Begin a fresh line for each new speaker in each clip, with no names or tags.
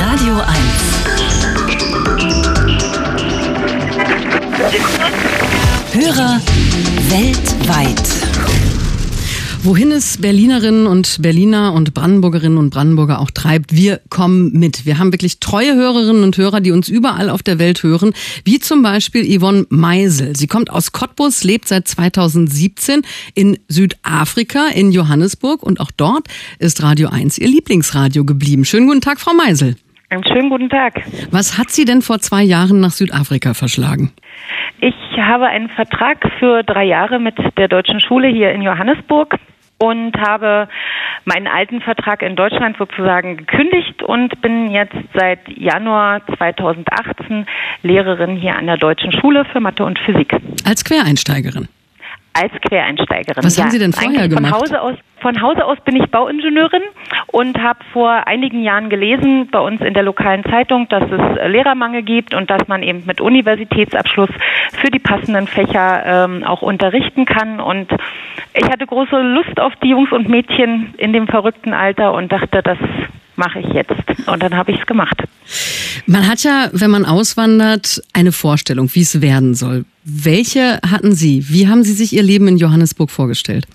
Radio 1. Hörer weltweit. Wohin es Berlinerinnen und Berliner und Brandenburgerinnen und Brandenburger auch treibt, wir kommen mit. Wir haben wirklich treue Hörerinnen und Hörer, die uns überall auf der Welt hören, wie zum Beispiel Yvonne Meisel. Sie kommt aus Cottbus, lebt seit 2017 in Südafrika, in Johannesburg und auch dort ist Radio 1 ihr Lieblingsradio geblieben. Schönen guten Tag, Frau Meisel.
Einen schönen guten Tag.
Was hat Sie denn vor zwei Jahren nach Südafrika verschlagen?
Ich habe einen Vertrag für drei Jahre mit der Deutschen Schule hier in Johannesburg und habe meinen alten Vertrag in Deutschland sozusagen gekündigt und bin jetzt seit Januar 2018 Lehrerin hier an der Deutschen Schule für Mathe und Physik.
Als Quereinsteigerin?
Als Quereinsteigerin.
Was ja, haben Sie denn vorher gemacht?
Von Hause aus von Hause aus bin ich Bauingenieurin und habe vor einigen Jahren gelesen bei uns in der lokalen Zeitung, dass es Lehrermangel gibt und dass man eben mit Universitätsabschluss für die passenden Fächer ähm, auch unterrichten kann. Und ich hatte große Lust auf die Jungs und Mädchen in dem verrückten Alter und dachte, das mache ich jetzt. Und dann habe ich es gemacht.
Man hat ja, wenn man auswandert, eine Vorstellung, wie es werden soll. Welche hatten Sie? Wie haben Sie sich Ihr Leben in Johannesburg vorgestellt?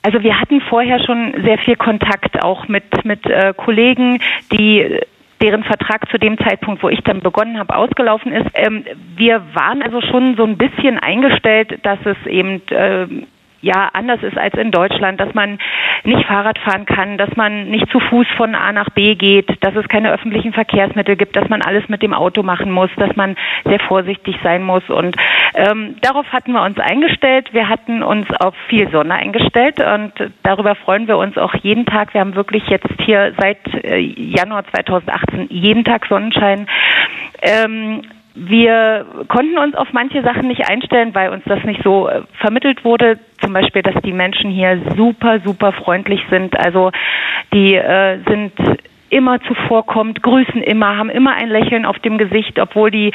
Also wir hatten vorher schon sehr viel Kontakt auch mit, mit äh, Kollegen, die deren Vertrag zu dem Zeitpunkt, wo ich dann begonnen habe, ausgelaufen ist. Ähm, wir waren also schon so ein bisschen eingestellt, dass es eben äh, ja anders ist als in Deutschland, dass man nicht Fahrrad fahren kann, dass man nicht zu Fuß von A nach B geht, dass es keine öffentlichen Verkehrsmittel gibt, dass man alles mit dem Auto machen muss, dass man sehr vorsichtig sein muss. Und ähm, darauf hatten wir uns eingestellt. Wir hatten uns auf viel Sonne eingestellt und darüber freuen wir uns auch jeden Tag. Wir haben wirklich jetzt hier seit äh, Januar 2018 jeden Tag Sonnenschein. Ähm, wir konnten uns auf manche Sachen nicht einstellen, weil uns das nicht so äh, vermittelt wurde. Zum Beispiel, dass die Menschen hier super, super freundlich sind. Also die äh, sind immer zuvorkommt, grüßen immer, haben immer ein Lächeln auf dem Gesicht, obwohl die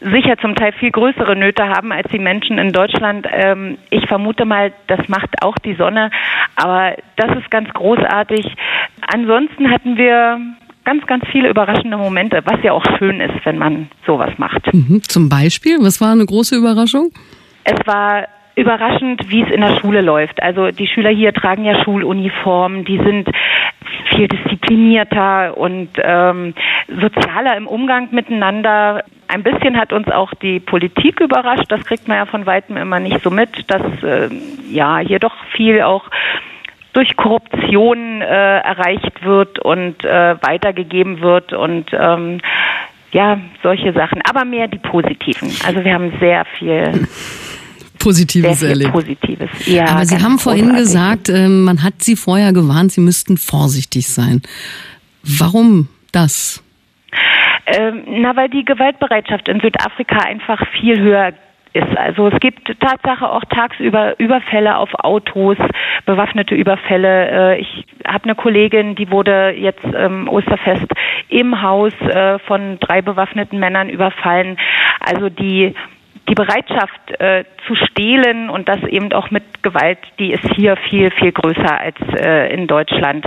sicher zum Teil viel größere Nöte haben als die Menschen in Deutschland. Ähm, ich vermute mal, das macht auch die Sonne, aber das ist ganz großartig. Ansonsten hatten wir ganz, ganz viele überraschende Momente, was ja auch schön ist, wenn man sowas macht.
Mhm. Zum Beispiel, was war eine große Überraschung?
Es war überraschend, wie es in der Schule läuft. Also die Schüler hier tragen ja Schuluniformen, die sind viel disziplinierter und ähm, sozialer im Umgang miteinander. Ein bisschen hat uns auch die Politik überrascht. Das kriegt man ja von weitem immer nicht so mit, dass äh, ja hier doch viel auch durch Korruption äh, erreicht wird und äh, weitergegeben wird und ähm, ja, solche Sachen. Aber mehr die positiven. Also wir haben sehr viel
Positives erlebt.
Positives. Ja,
Aber Sie haben vorhin großartig. gesagt, äh, man hat Sie vorher gewarnt, Sie müssten vorsichtig sein. Warum das?
Ähm, na, weil die Gewaltbereitschaft in Südafrika einfach viel höher ist. Also es gibt Tatsache auch tagsüber Überfälle auf Autos, bewaffnete Überfälle. Äh, ich habe eine Kollegin, die wurde jetzt ähm, Osterfest im Haus äh, von drei bewaffneten Männern überfallen. Also die die Bereitschaft äh, zu stehlen und das eben auch mit Gewalt, die ist hier viel, viel größer als äh, in Deutschland,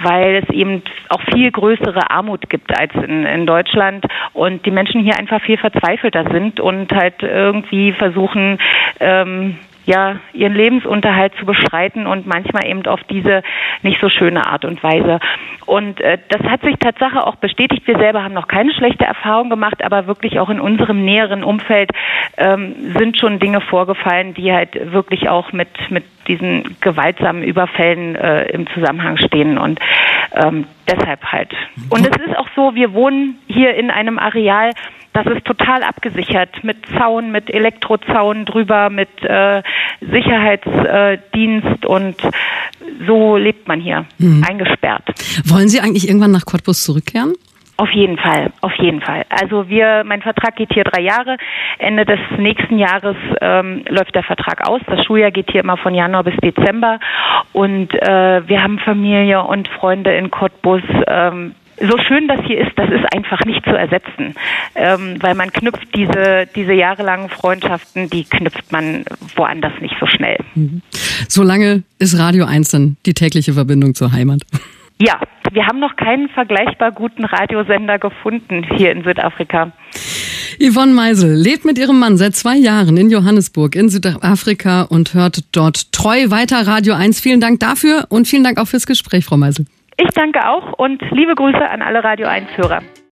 weil es eben auch viel größere Armut gibt als in, in Deutschland und die Menschen hier einfach viel verzweifelter sind und halt irgendwie versuchen, ähm, ja, ihren Lebensunterhalt zu beschreiten und manchmal eben auf diese nicht so schöne Art und Weise. Und äh, das hat sich Tatsache auch bestätigt. Wir selber haben noch keine schlechte Erfahrung gemacht, aber wirklich auch in unserem näheren Umfeld ähm, sind schon Dinge vorgefallen, die halt wirklich auch mit, mit diesen gewaltsamen Überfällen äh, im Zusammenhang stehen und ähm, deshalb halt. Und es ist auch so, wir wohnen hier in einem Areal, das ist total abgesichert mit Zaun, mit Elektrozaun drüber, mit äh, Sicherheitsdienst und so lebt man hier, mhm. eingesperrt.
Wollen Sie eigentlich irgendwann nach Cottbus zurückkehren?
Auf jeden Fall, auf jeden Fall. Also wir, mein Vertrag geht hier drei Jahre. Ende des nächsten Jahres ähm, läuft der Vertrag aus. Das Schuljahr geht hier immer von Januar bis Dezember. Und äh, wir haben Familie und Freunde in Cottbus. Ähm, so schön das hier ist, das ist einfach nicht zu ersetzen, ähm, weil man knüpft diese, diese jahrelangen Freundschaften, die knüpft man woanders nicht so schnell. Mhm.
Solange ist Radio 1 dann die tägliche Verbindung zur Heimat.
Ja, wir haben noch keinen vergleichbar guten Radiosender gefunden hier in Südafrika.
Yvonne Meisel lebt mit ihrem Mann seit zwei Jahren in Johannesburg in Südafrika und hört dort treu weiter Radio 1. Vielen Dank dafür und vielen Dank auch fürs Gespräch, Frau Meisel.
Ich danke auch und liebe Grüße an alle Radio 1 Hörer.